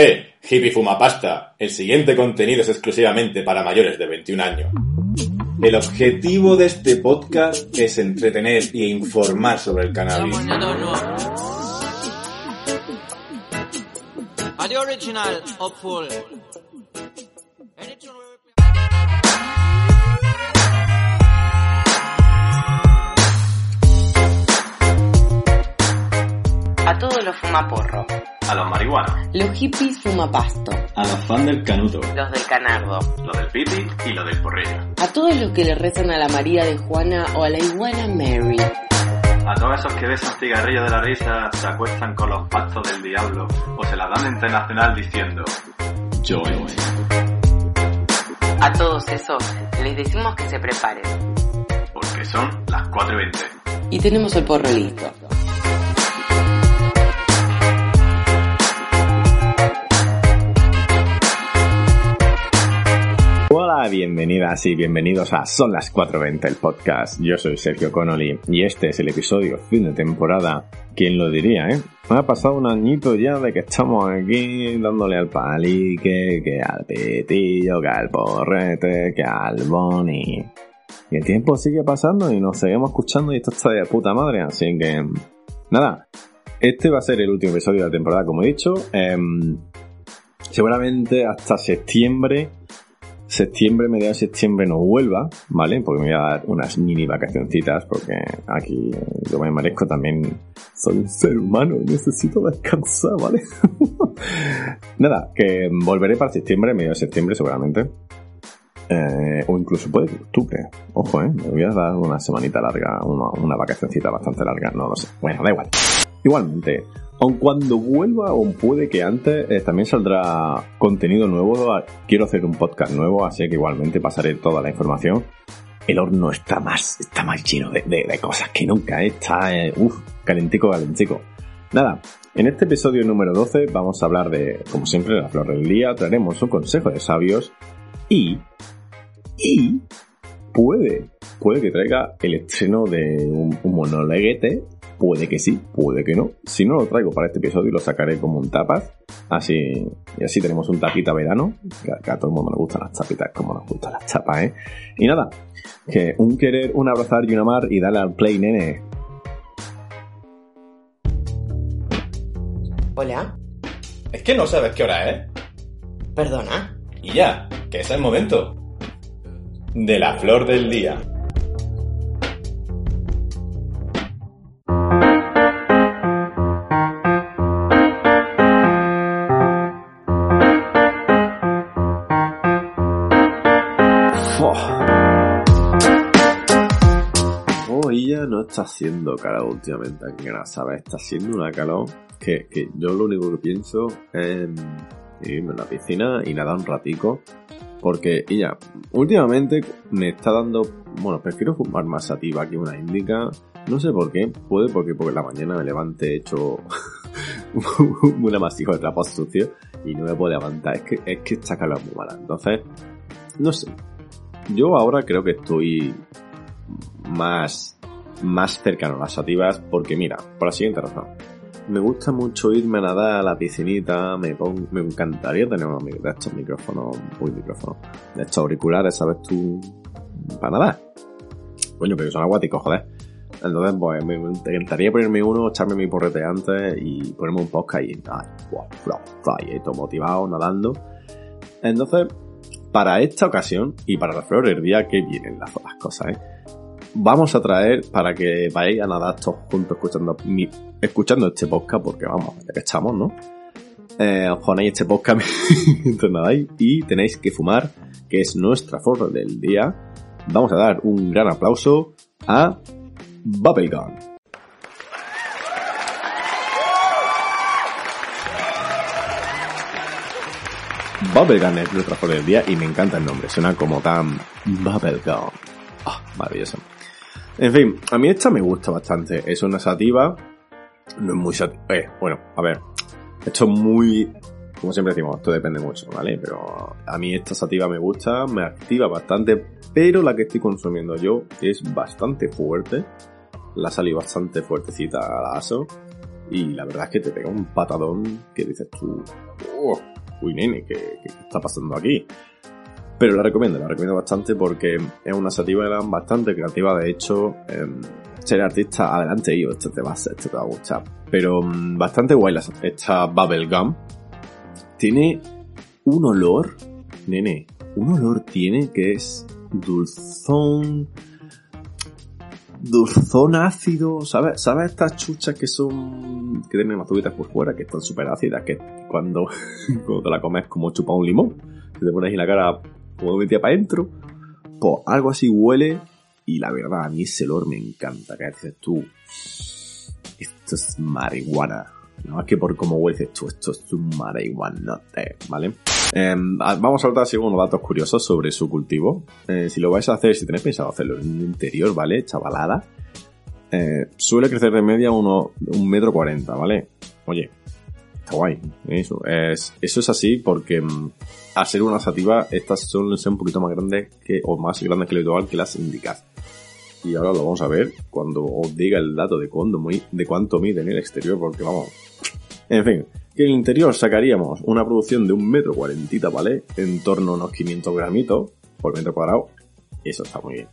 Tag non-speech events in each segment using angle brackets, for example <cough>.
¡Eh! Hippie Fuma Pasta. El siguiente contenido es exclusivamente para mayores de 21 años. El objetivo de este podcast es entretener e informar sobre el cannabis. Original, A todos los fumaporro, A los marihuanos, los hippies fumapasto, a los fans del canuto, los del canardo, lo del pipi y lo del porrillo. a todos los que le rezan a la María de Juana o a la iguana Mary, A todos esos que besan cigarrillo de la risa, se acuestan con los pactos del diablo o se la dan internacional diciendo Yo. a todos esos les decimos que se preparen porque son las 4 y 20. y tenemos el porro listo. Bienvenidas y bienvenidos a Son las 4.20 el podcast. Yo soy Sergio Connolly y este es el episodio fin de temporada. ¿Quién lo diría, eh? Ha pasado un añito ya de que estamos aquí dándole al palique, que al petillo, que al porrete, que al boni. Y el tiempo sigue pasando y nos seguimos escuchando y esto está de puta madre, así que... Nada, este va a ser el último episodio de la temporada, como he dicho. Em, seguramente hasta septiembre septiembre, mediados de septiembre no vuelva, ¿vale? Porque me voy a dar unas mini vacacioncitas, porque aquí yo me merezco también, soy un ser humano y necesito descansar, ¿vale? <laughs> Nada, que volveré para septiembre, mediados de septiembre seguramente. Eh, o incluso puede octubre. Ojo, eh. Me voy a dar una semanita larga, una, una vacacioncita bastante larga, no lo sé. Bueno, da igual. Igualmente, aun cuando vuelva, o puede que antes, eh, también saldrá contenido nuevo. Quiero hacer un podcast nuevo, así que igualmente pasaré toda la información. El horno está más, está más lleno de, cosas que nunca, eh. está, eh, uff, calentico, calentico. Nada, en este episodio número 12 vamos a hablar de, como siempre, la flor del día, traeremos un consejo de sabios y, y, puede, puede que traiga el estreno de un, un monoleguete Puede que sí, puede que no. Si no lo traigo para este episodio, lo sacaré como un tapas. Así, y así tenemos un tapita verano. Que, a- que a todo el mundo nos gustan las tapitas como nos gustan las tapas, ¿eh? Y nada, que un querer, un abrazar y un amar y dale al play, nene. Hola, Es que no sabes qué hora es. perdona. Y ya, que es el momento. De la flor del día. Hoy ya no está haciendo calor últimamente aquí en ¿sabes? Está haciendo una calor que, que yo lo único que pienso es irme a la piscina y nadar un ratico. Porque, ya, últimamente me está dando, bueno, prefiero fumar más sativa que una índica. No sé por qué, puede porque porque la mañana me levante hecho <laughs> un amasijo de trapos sucios y no me puedo levantar. Es que, es que esta calor es muy mala. Entonces, no sé. Yo ahora creo que estoy más, más cercano a las sativas porque mira, por la siguiente razón. Me gusta mucho irme a nadar a la piscinita, me, pon- me encantaría tener unos de estos micrófonos, uy, micrófonos, de estos auriculares, ¿sabes tú? Para nadar. Coño, pero son acuáticos, joder. Entonces, pues, me encantaría ponerme uno, echarme mi porrete antes y ponerme un podcast y, ay, wow, fly, y todo motivado, nadando. Entonces, para esta ocasión y para la flor del día, que vienen las, cosas, ¿eh? Vamos a traer para que vayáis a nadar todos juntos escuchando, mi- escuchando este podcast, porque vamos, ya que estamos, ¿no? Eh, os ponéis este podcast <laughs> mientras nadáis y tenéis que fumar, que es nuestra flor del día. Vamos a dar un gran aplauso a Bubblegum. Bubblegum es nuestra flor del día y me encanta el nombre, suena como tan Bubblegum. Ah, maravilloso. En fin, a mí esta me gusta bastante. Es una sativa. No es muy sativa. Eh, bueno, a ver. Esto es muy. Como siempre decimos, esto depende mucho, ¿vale? Pero a mí esta sativa me gusta, me activa bastante. Pero la que estoy consumiendo yo es bastante fuerte. La salí bastante fuertecita a la ASO. y la verdad es que te pega un patadón que dices tú, "Oh, uy nene, ¿qué, está pasando aquí? Pero la recomiendo, la recomiendo bastante porque es una sativa bastante creativa, de hecho, em, ser artista, adelante, y esto te va a, esto te va a gustar. Pero mm, bastante guay la- esta Bubblegum. Tiene un olor, nene, un olor tiene que es dulzón, dulzón ácido, ¿sabes? ¿Sabes estas chuchas que son, que tienen azulitas por fuera, que están súper ácidas, que cuando, <laughs> cuando te la comes es como chupar un limón, que te pones en la cara como metida para adentro, pues algo así huele y la verdad a mí ese olor me encanta, que dices tú, esto es marihuana. No es que por cómo huele dices tú, esto es un marihuanote, ¿vale? Em, vamos a hablar así unos datos curiosos sobre su cultivo. Eh, si lo vais a hacer, si tenéis pensado hacerlo en un interior, ¿vale? Chavalada. eh, suele crecer de media uno, un metro cuarenta, ¿vale? Oye, está guay. Eso es, eso es así porque mm, al ser una sativa, estas suelen ser un poquito más grandes que, o más grandes que lo habitual que las indicas. Y ahora lo vamos a ver cuando os diga el dato de cuándo, de cuánto mide en el exterior, porque vamos. En fin, que en el interior sacaríamos una producción de un metro cuarentita, ¿vale? En torno a unos 500 gramitos por metro cuadrado. Eso está muy bien.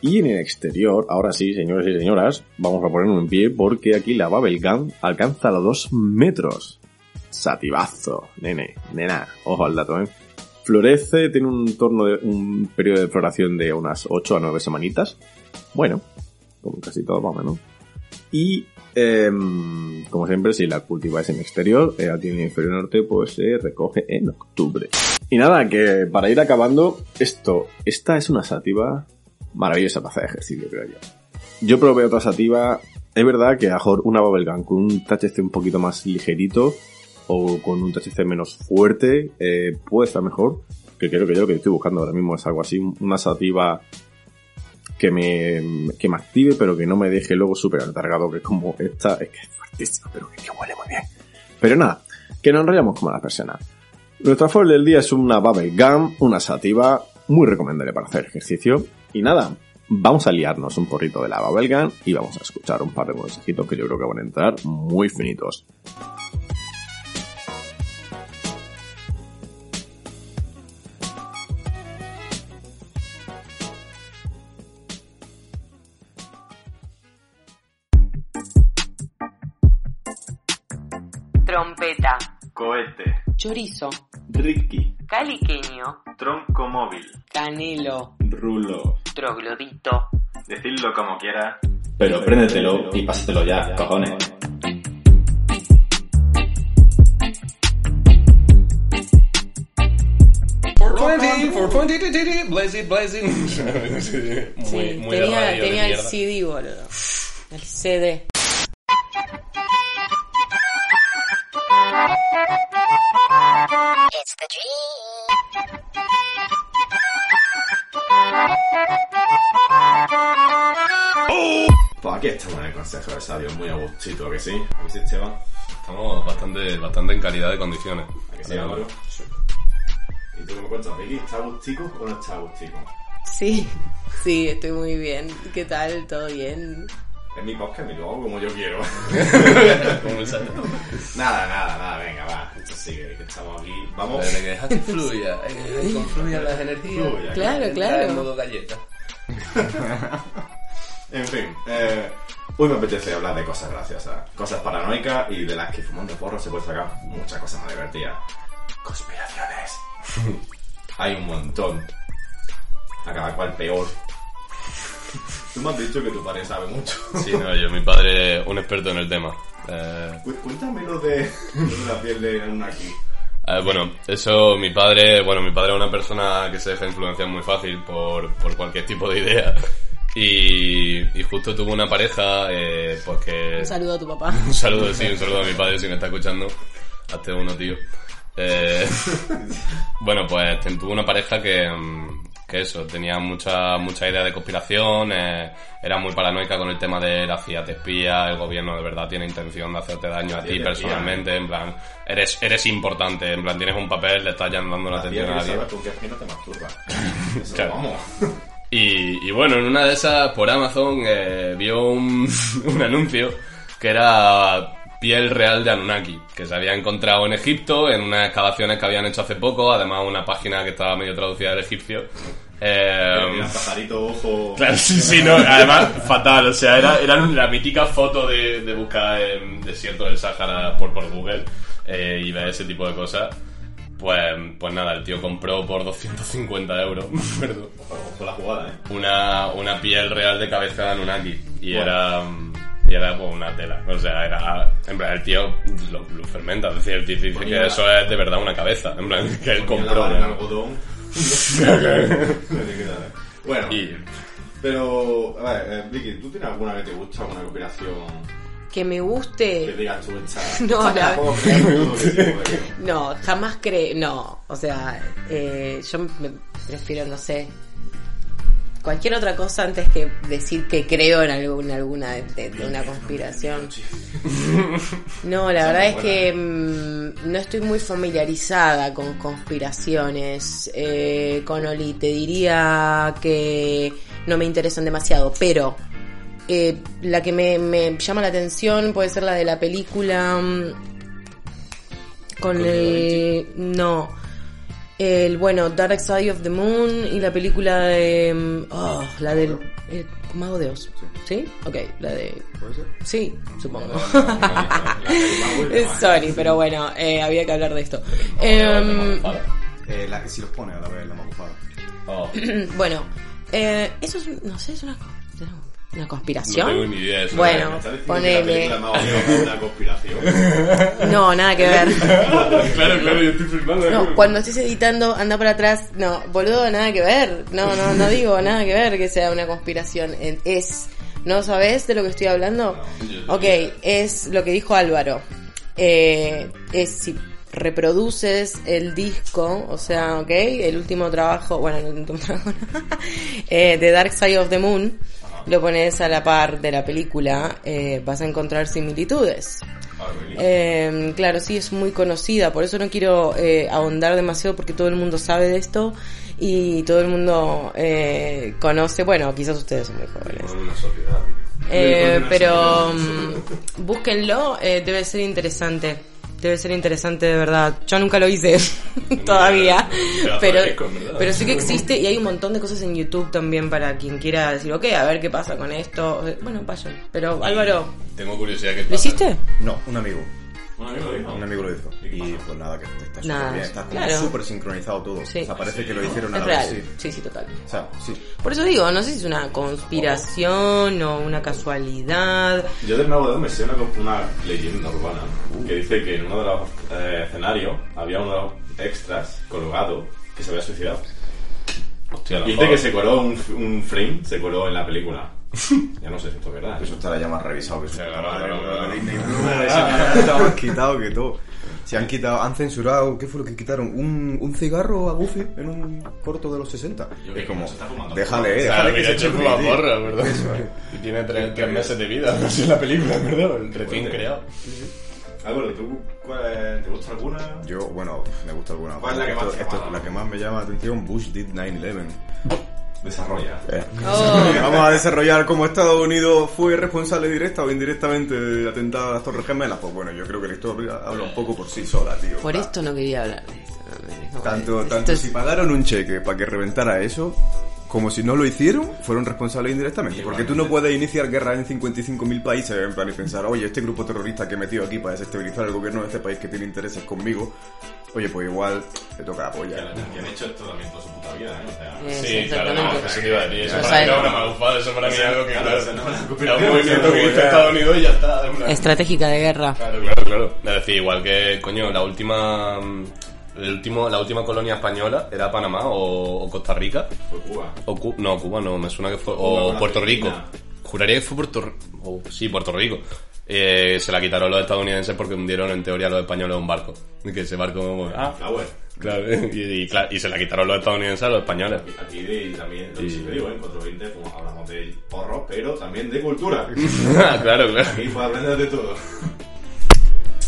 Y en el exterior, ahora sí, señores y señoras, vamos a ponernos en pie porque aquí la Bubblegum alcanza los 2 metros. Sativazo, nene, nena, ojo al dato, eh. Florece, tiene un torno de un periodo de floración de unas 8 a 9 semanitas. Bueno, como casi todo más o menos. Y, em, como siempre, si la cultiváis en exterior, eh, aquí en inferior norte, pues se recoge en octubre. Y nada, que para ir acabando, esto, esta es una sativa maravillosa para hacer ejercicio, creo yo. Yo probé otra sativa, es verdad que a mejor una bubblegum con un THC un poquito más ligerito, o con un THC menos fuerte, eh, puede estar mejor. Que creo que yo lo que estoy buscando ahora mismo es algo así, una sativa que me, que me active, pero que no me deje luego súper atargado, que es como esta, es que es fuertísima, pero que, que huele muy bien. Pero nada, que nos enrollamos como las personas. Nuestra flor del día es una Bubble Gum, una sativa muy recomendable para hacer ejercicio. Y nada, vamos a liarnos un porrito de la Bubble Gum y vamos a escuchar un par de consejitos que yo creo que van a entrar muy finitos. Cohete. Chorizo. Ricky, Caliqueño. Tronco móvil. Canelo. Rulo. Troglodito. Decidlo como quiera. Pero préndetelo y pásatelo ya, cojones. Blazing, blazing. muy, Sí, muy tenía, tenía el. CD, boludo. El CD. Aquí estamos en el consejo de sabio, muy a gustito, ¿a que sí? ¿A que sí, Esteban? Estamos bastante, bastante en calidad de condiciones. ¿A que sí, Álvaro? ¿Y tú qué me cuentas, Vicky? ¿Está a gustico o no está a gustico? Sí, <laughs> sí, estoy muy bien. ¿Qué tal? ¿Todo bien? Es mi podcast, me lo hago como yo quiero. <laughs> Como el salto. nada, nada, nada, venga, va. Esto sigue, que estamos aquí. Vamos. Hay que dejar que fluya, hay que <laughs> confluyan las energías. Fluya, Claro, claro. En modo galleta. En fin, eh, hoy me apetece hablar de cosas graciosas, cosas paranoicas y de las que fumando porro se puede sacar muchas cosas más divertidas. Conspiraciones. <laughs> Hay un montón. A cada cual peor. Tú me has dicho que tu padre sabe mucho. Sí, no, <laughs> yo, mi padre, un experto en el tema. Eh, Cu- Cuéntame lo de, lo de la piel de un aquí. Eh, bueno, eso mi padre, bueno, mi padre es una persona que se deja influenciar muy fácil por, por cualquier tipo de idea. Y, y justo tuvo una pareja, eh, pues que... Un saludo a tu papá. <laughs> Un saludo, sí, un saludo a mi padre si me está escuchando. Hazte uno, tío. Eh, <laughs> bueno, pues tuvo una pareja que, mm, que eso, tenía mucha, mucha idea de conspiración, eh, era muy paranoica con el tema de la CIA te espía, el gobierno de verdad tiene intención de hacerte daño a ti te personalmente, en plan, eres, eres importante, en plan, tienes un papel, le estás dando la atención a nadie. sabes con qué pino te masturbas. <laughs> Eso, Claro. vamos. Y, y bueno, en una de esas, por Amazon, eh, vio un, <laughs> un anuncio que era piel real de Anunnaki, que se había encontrado en Egipto, en unas excavaciones que habían hecho hace poco, además una página que estaba medio traducida al egipcio. Eh, pajarito, ojo. Claro, sí, sí, no, además fatal, o sea, era, era la mítica foto de, de buscar en desierto del Sáhara por, por Google eh, y ver ese tipo de cosas. Pues, pues nada, el tío compró por 250 euros, <laughs> perdón, Ojo la jugada, ¿eh? una, una piel real de cabeza de Anunnaki y Bueno. era y era pues una tela, o sea, era en plan el tío lo, lo fermenta, es decir, el tío dice que eso es de verdad una cabeza, en plan <laughs> que él la compró. en ¿no? algodón. ¿eh? Bueno, Y pero, a ver, eh, Vicky, ¿tú tienes alguna que te gusta, alguna conspiración Que me que guste. esta? <laughs> No, la- que <laughs> No, jamás creo. No, o sea, eh, yo me prefiero, no sé. Cualquier otra cosa antes que decir que creo en alguna, alguna de, de- de una conspiración. No, la verdad es que mm, no estoy muy familiarizada con conspiraciones. Eh, con Oli, te diría que no me interesan demasiado, pero eh, la que me, me llama la atención puede ser la de la película mm, con ¿Con el no el bueno Dark Side of the Moon y la película de mm, oh, la del el Mago de Oz sí ok la de ¿Puede ser? sí supongo Eh, sorry pero bueno eh, había que hablar de esto Em, Eh, la que si los pone a la vez, la. Oh, bueno eh, eso es no sé es una una conspiración no tengo ni idea de eso. bueno ¿Me estás diciendo que la ponele una conspiración? <laughs> no nada que ver <laughs> claro, claro, yo estoy flipando. No, cuando estés editando, anda para atrás. No, boludo, nada que ver. No, no, no <laughs> digo nada que ver que sea una conspiración. Es, ¿no sabes de lo que estoy hablando? yo- Ok, es lo que dijo Álvaro. Eh, es si reproduces el disco, o sea, ok, el último trabajo, bueno, el último trabajo, no, eh, de Dark Side of the Moon, lo pones a la par de la película, eh, vas a encontrar similitudes. Eh, claro, sí, es muy conocida, por eso no quiero eh, ahondar demasiado porque todo el mundo sabe de esto y todo el mundo eh, conoce, bueno, quizás ustedes son muy jóvenes. Eh, pero mm, búsquenlo, eh, debe ser interesante. Debe ser interesante de verdad. Yo nunca lo hice <laughs> todavía, pero, pero sí que existe y hay un montón de cosas en YouTube también para quien quiera decir, ok, a ver qué pasa con esto. Bueno, vayan. Pero Álvaro, Tengo curiosidad que ¿lo hiciste? No, un amigo. Un amigo dijo. Un amigo lo hizo. ¿Y pues nada, que está súper bien. Está como claro. súper sincronizado todo. Sí. O sea, parece que lo hicieron a la real. vez. Sí. Sí, sí, total. O sea, sí. Por eso digo, no sé si es una conspiración o una casualidad. Yo del Mago de Oz me sé una, una leyenda urbana que dice que en uno de los eh, escenarios había uno de los extras colgado que se había suicidado. Hostia, Dice que se coló un, un frame, se coló en la película. Ya no sé si esto es verdad. ¿eh? Eso estará ya más revisado que eso más quitado que todo. Se han quitado, han censurado, ¿qué fue lo que quitaron? Un, un cigarro a Goofy en un corto de los 60. Yo es como, déjale, eh, Claro, déjale que se chupe, una tío. porra, ¿verdad? Y tiene tres, tres meses de vida, no sé, <laughs> la película, <laughs> ¿verdad? El recién creado. Álvaro, ¿tú cuál, te gusta alguna? Yo, bueno, me gusta alguna. ¿Cuál es la que más esto la que más me llama la atención, Bush did 9-11. Desarrolla. Oh. <laughs> Vamos a desarrollar cómo Estados Unidos fue responsable directa o indirectamente del atentado a las Torres Gemelas. Pues bueno, yo creo que la historia habla un poco por sí sola, tío. Por esto no quería hablar de. No, Tanto, esto tanto es- si pagaron un cheque para que reventara eso, como si no lo hicieron, fueron responsables indirectamente. Porque tú no puedes iniciar guerra en 55.000 países en plan y pensar, oye, este grupo terrorista que he metido aquí para desestabilizar el gobierno de este país que tiene intereses conmigo, oye, pues igual te toca la Que, polla. que han hecho esto también toda su puta vida, ¿eh? O sea, Sí, claro, no, eso te iba a decir. Eso para mí era una malufada, eso para mí es algo que, claro, claro, era un movimiento que hizo Estados Unidos y ya está. Estratégica de guerra. Claro, claro, claro. Es decir, igual que, coño, la última... El último, la última colonia española era Panamá o, o Costa Rica. fue Cuba. O Cu- no, Cuba no, me suena que fue. O con Puerto Rico. Juraría que fue Puerto Rico. sí, Puerto Rico. Eh, se la quitaron los estadounidenses porque hundieron en teoría los españoles un barco. Y que ese barco. Ah, Flower. claro. <laughs> Y, y claro, y se la quitaron los estadounidenses a los españoles. Aquí de, también, lo que Y- siempre digo, en 420 pues, hablamos de porro, pero también de cultura. <laughs> claro, claro. Aquí pues aprender de todo. <laughs>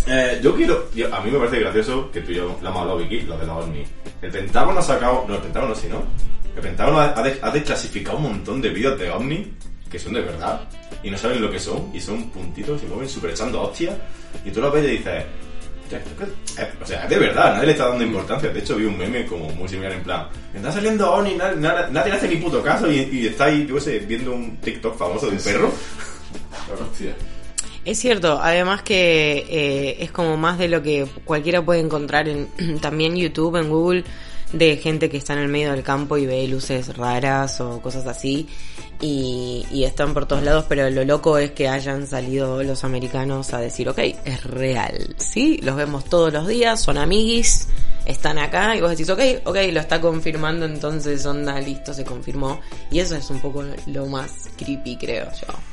Eh, yo quiero, yo- a mí me parece gracioso que tú y yo lo hemos hablado, Vicky, lo de los ovnis. El Pentágono ha sacado, no, el Pentágono sí, ¿no? El Pentágono ha, ha de- ha desclasificado un montón de vídeos de ovnis que son de verdad y no saben lo que son y son puntitos y mueven súper echando hostias y tú lo ves y dices, "Hostia, esto que- eh, o sea, es de verdad, nadie le está dando importancia. De hecho, vi un meme como muy similar en plan, está saliendo na- na- nadie le hace ni puto caso y, y está ahí, yo qué sé, viendo un TikTok famoso de un perro. <laughs> Hostia. Es cierto, además que eh, es como más de lo que cualquiera puede encontrar en <clears throat> también YouTube, en Google, de gente que está en el medio del campo y ve luces raras o cosas así. Y, y están por todos lados, pero lo loco es que hayan salido los americanos a decir, ok, es real, ¿sí? Los vemos todos los días, son amiguis, están acá y vos decís, ok, ok, lo está confirmando, entonces onda, listo, se confirmó. Y eso es un poco lo más creepy, creo yo.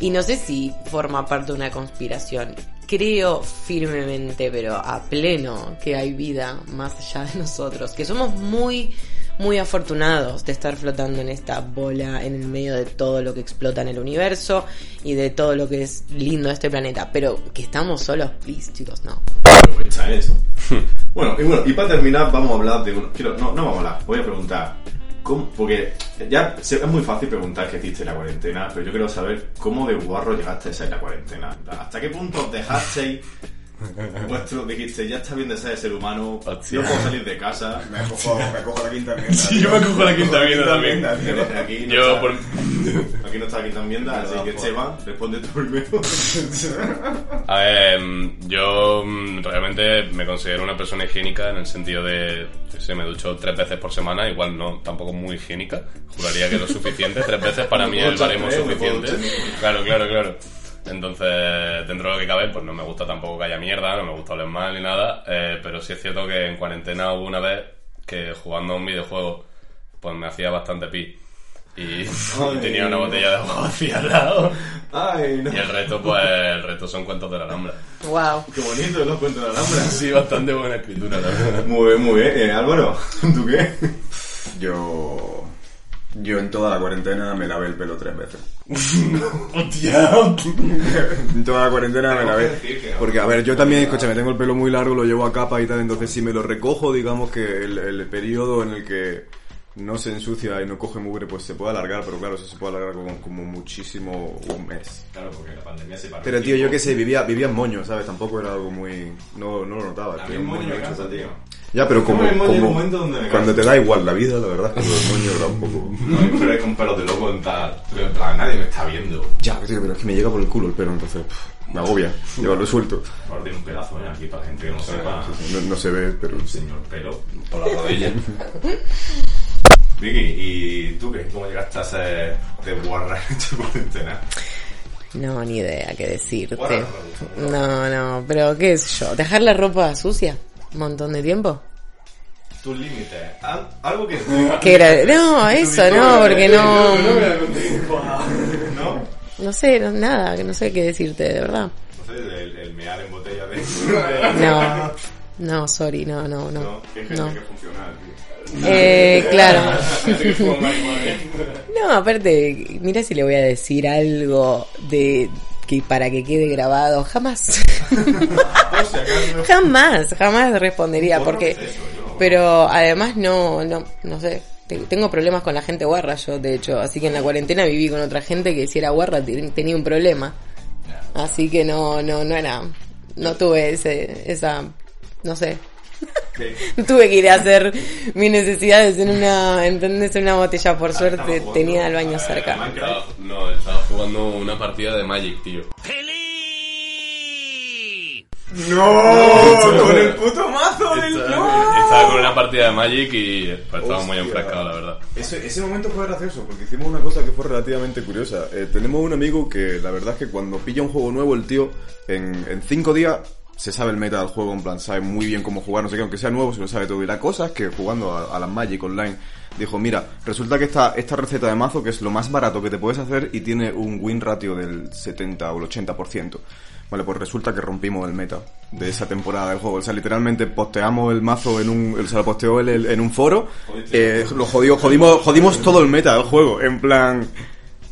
Y no sé si forma parte de una conspiración. Creo firmemente, pero a pleno, que hay vida más allá de nosotros. Que somos muy, muy afortunados de estar flotando en esta bola en el medio de todo lo que explota en el universo y de todo lo que es lindo de este planeta. Pero que estamos solos, please, chicos, no. Aprovecha eso. <laughs> bueno, y bueno, y para terminar vamos a hablar de uno. Quiero, no, no vamos a hablar, voy a preguntar. Porque ya es muy fácil preguntar qué hiciste en la cuarentena, pero yo quiero saber cómo de guarro llegaste a la cuarentena. ¿Hasta qué punto dejasteis vuestro, dijiste, ya está bien de ser ser humano, Hostia. no puedo salir de casa? Me cojo, me cojo la quinta <laughs> enmienda. Sí, yo me cojo la quinta enmienda también. Aquí no, Yo está, por... aquí no está la quinta enmienda, así que Esteban, responde tú primero. <laughs> A ver, mm, yo mm, realmente me considero una persona higiénica en el sentido de, sé, me ducho tres veces por semana, igual no, tampoco muy higiénica. Juraría que lo suficiente, tres veces para mí es el baremo suficiente. Claro, claro, claro. Entonces, dentro de lo que cabe, pues no me gusta tampoco que haya mierda, no me gusta oler mal ni nada, eh, pero sí es cierto que en cuarentena hubo una vez que jugando a un videojuego, pues me hacía bastante pi. Y, <laughs> tenía una botella de agua <laughs> vacía al lado. Ay, no. Y el resto, pues, el resto son cuentos de la Alhambra. Wow. Qué bonito los cuentos de la Alhambra. Sí, bastante buena escritura, la verdad. Muy bien, muy bien. Eh, Álvaro, <laughs> ¿tú qué? Yo. Yo en toda la cuarentena me lavé el pelo tres veces. <laughs> ¡Hostia! <laughs> En toda la cuarentena me lavé. que que- Porque, a ver, yo también, escúchame, tengo el pelo muy largo, lo llevo a capa y tal, entonces si me lo recojo, digamos que el, el periodo en el que no se ensucia y no coge mugre, pues se puede alargar, pero claro, eso se puede alargar como, como muchísimo un mes. Claro, porque la pandemia se paró. Pero tío, yo qué sé, vivía, vivía en moño, ¿sabes? Tampoco era algo muy... No, no lo notaba. A mí un moño me cansa, tío. Ya, pero como, en como donde me cuando te da igual la vida, la verdad, es que el moño da un poco... <laughs> No, pero es con pelos de loco en tal. En plan, nadie me está viendo. Ya, tío, pero es que me llega por el culo el pelo, entonces pff, me agobia. Yo lo suelto. Ahora tiene un pedazo, ¿eh? Aquí para gente que no sepa. No, no se ve, pero... Señor pelo. Por la rodilla. <laughs> Vicky, ¿y tú qué? ¿Cómo llegaste a ser de guarra en esta cuarentena? No, ni idea qué decirte. No, no, pero qué sé yo. ¿Dejar la ropa sucia? ¿Un montón de tiempo? Tus límites. Al- Algo que... ¿Qué era? No, eso no, porque no... ¿No? No sé, no- nada, que no sé qué decirte, de verdad. No sé, el, el mear en botella de... No, no, sorry, no, no, no. No, que No. que funciona. Eh, claro. No, aparte, mira si le voy a decir algo de que para que quede grabado, jamás. <laughs> Jamás, jamás respondería porque pero además no no no sé, te- tengo problemas con la gente guarra yo de hecho, así que en la cuarentena viví con otra gente que si era guarra te- tenía un problema. Así que no no no era no tuve ese esa no sé, ¿Qué? Tuve que ir a hacer mis necesidades en una, ¿entendés? En una botella, por suerte jugando tenía el baño cerca. Minecraft. Estaba- no, estaba jugando una partida de Magic, tío. ¡No! ¡Con el <laughs> puto mazo del Estaba, estaba con una partida de Magic y estaba muy enfrascado, la verdad. Ese, ese momento fue gracioso porque hicimos una cosa que fue relativamente curiosa. Eh, tenemos un amigo que la verdad es que cuando pilla un juego nuevo, el tío, en, en cinco días se sabe el meta del juego, en plan, sabe muy bien cómo jugar, no sé qué, aunque sea nuevo, se lo sabe todo. Y la cosa es que jugando a, a las Magic Online, dijo, mira, resulta que esta, esta receta de mazo, que es lo más barato que te puedes hacer y tiene un win ratio del 70 o el 80%. Vale, pues resulta que rompimos el meta de esa temporada del juego. O sea, literalmente posteamos el mazo en un... O sea, lo posteó él en un foro. Eh, lo jodió, jodimos, jodimos todo el meta del juego. En plan...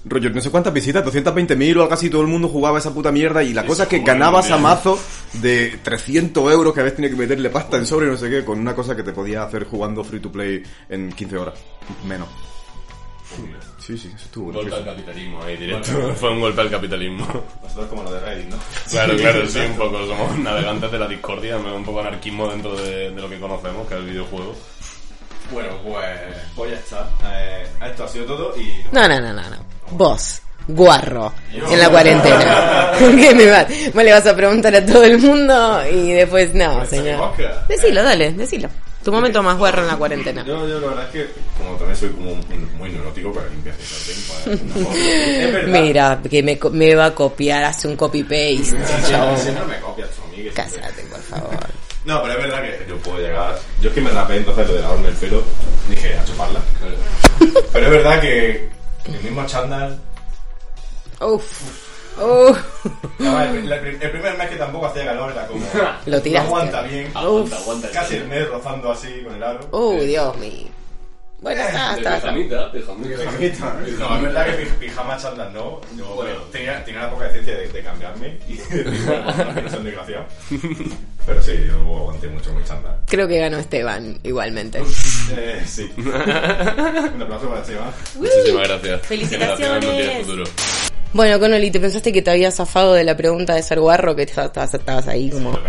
Rollo, no sé cuántas visitas, 220.000 o algo así, todo el mundo jugaba esa puta mierda y la cosa es que ganabas a mazo de 300 euros que a veces tenía que meterle pasta en sobre y no sé qué, con una cosa que te podía hacer jugando free to play en 15 horas. Menos. Sí, sí, eso estuvo Un golpe al capitalismo ahí directo. <laughs> Fue un golpe al capitalismo. Nosotros como lo de Reddit, ¿no? Claro, claro, sí, un poco. Somos navegantes de la discordia, un poco anarquismo dentro de, de lo que conocemos, que es el videojuego. Bueno, pues, pues ya está. Eh, esto ha sido todo y... No, no, no, no, no. Vos, guarro, en la cuarentena. <laughs> ¿Qué me va? Vos le vas a preguntar a todo el mundo y después, no, señor. boca. Decilo, dale, decilo. Tu momento más guarro en la cuarentena. Yo, yo la verdad es que, como también soy como muy, muy neurótico para limpiar pues. <laughs> Es verdad. Mira, que me, me va a copiar, hace un copy-paste, Siempre, chabón. siempre me copias tú a mí. que siempre- Cásate, por favor. No, pero es verdad que yo puedo llegar. Yo es que me rapé entonces lo de lavarme el pelo, dije a chuparla. <laughs> Pero es verdad que el mismo chándal. Uf. El, el- el primer mes que tampoco hacía calor era como. <laughs> Lo tiraste. No aguanta bien. Aguanta, aguanta. Casi el mes rozando así con el aro. Uy, Dios mío. Bueno, está, De está, está. pijamita, pijamita. No, es verdad que pi- pijama chándal no. Yo Bueno. tenía, tenía la poca decencia de, de cambiarme y <laughs> de desgraciado. <laughs> Pero sí, yo aguanté mucho mi chándal. Creo que ganó Esteban, igualmente. Eh, sí. Un aplauso para Esteban. Muchísimas gracias. Felicitaciones. Bueno, Connolly, ¿te pensaste que te había zafado de la pregunta de ser guarro? Que estabas, estabas ahí como... Lo.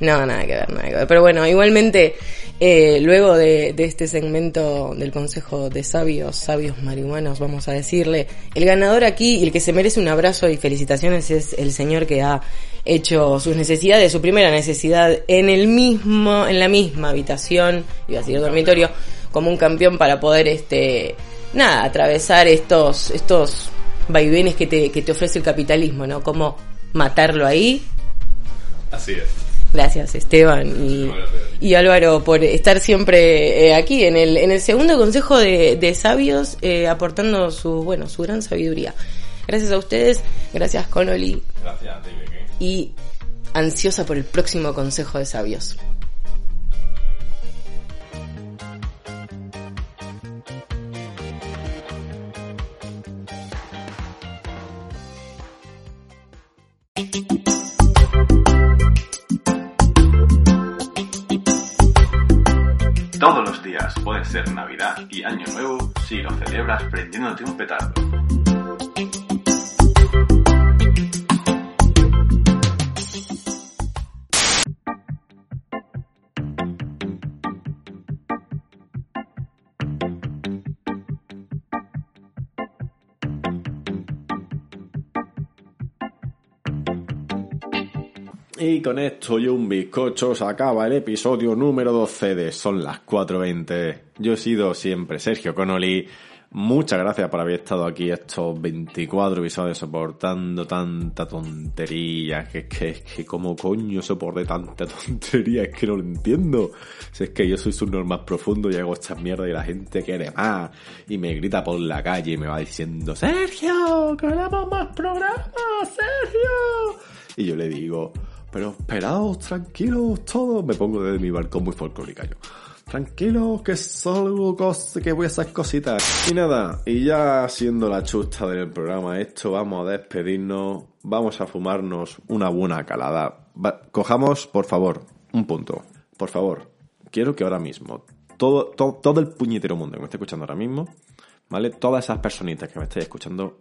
No, nada que ver, nada que ver. Pero bueno, igualmente, eh, luego de, de este segmento del Consejo de Sabios, Sabios Marihuanos, vamos a decirle, el ganador aquí y el que se merece un abrazo y felicitaciones es el señor que ha hecho sus necesidades, su primera necesidad en el mismo, en la misma habitación, iba a decir dormitorio, como un campeón para poder, este, nada, atravesar estos, estos vaivenes que te, que te ofrece el capitalismo, ¿no? Como matarlo ahí Así es. Gracias Esteban y, Gracias. y Álvaro por estar siempre eh, aquí en el, en el segundo consejo de, de sabios eh, aportando su bueno su gran sabiduría. Gracias a ustedes, gracias Connolly Gracias. ¿qué? y ansiosa por el próximo consejo de sabios. Todos los días puede ser Navidad y Año Nuevo si lo celebras prendiéndote un petardo. Y con esto y un bizcocho se acaba el episodio número 12 de Son las 4.20. Yo he sido siempre Sergio Connolly. Muchas gracias por haber estado aquí estos 24 episodios soportando tanta tontería. Que es que, que como coño soporté tanta <laughs> tontería, es que no lo entiendo. Si es que yo soy su normal profundo y hago estas mierdas y la gente quiere más. Y me grita por la calle y me va diciendo, Sergio, queremos más programas, Sergio. Y yo le digo, pero esperaos, tranquilos todos. Me pongo desde mi balcón muy folclórica yo. Tranquilos, que solo que voy a hacer cositas. Y nada, y ya siendo la chusta del programa esto, vamos a despedirnos. Vamos a fumarnos una buena calada. Cojamos, por favor, un punto. Por favor, quiero que ahora mismo, todo, todo, todo el puñetero mundo que me esté escuchando ahora mismo, ¿vale? Todas esas personitas que me estáis escuchando,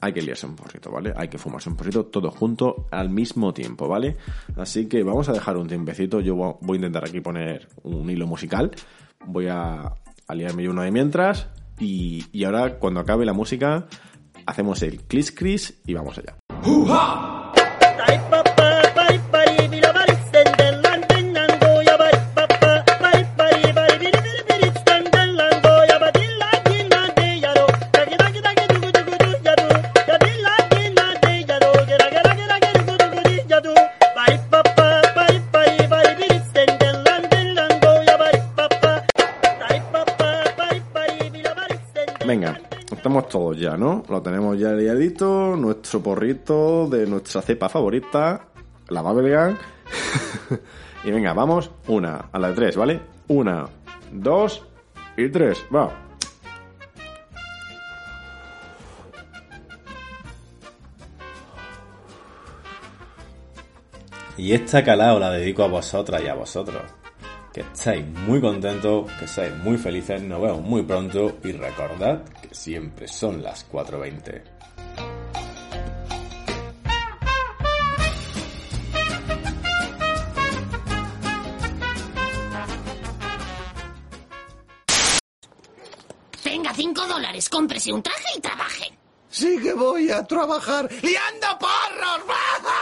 hay que liarse un porrito, ¿vale? Hay que fumarse un porrito todos juntos al mismo tiempo, ¿vale? Así que vamos a dejar un tiempecito. Yo vo- voy a intentar aquí poner un hilo musical. Voy a, a liarme yo uno de mientras. Y, y ahora, cuando acabe la música, hacemos el clis cris y vamos allá. Estamos todos ya, ¿no? Lo tenemos ya liadito, nuestro porrito de nuestra cepa favorita, la Babelgan. <laughs> y venga, vamos, una, a la de tres, ¿vale? Una, dos y tres, va. Y esta calao la dedico a vosotras y a vosotros. que estéis muy contentos, que seáis muy felices, nos vemos muy pronto y recordad siempre son las 4.20. Tenga cinco dólares, cómprese un traje y trabaje. Sí que voy a trabajar liando porros. <laughs>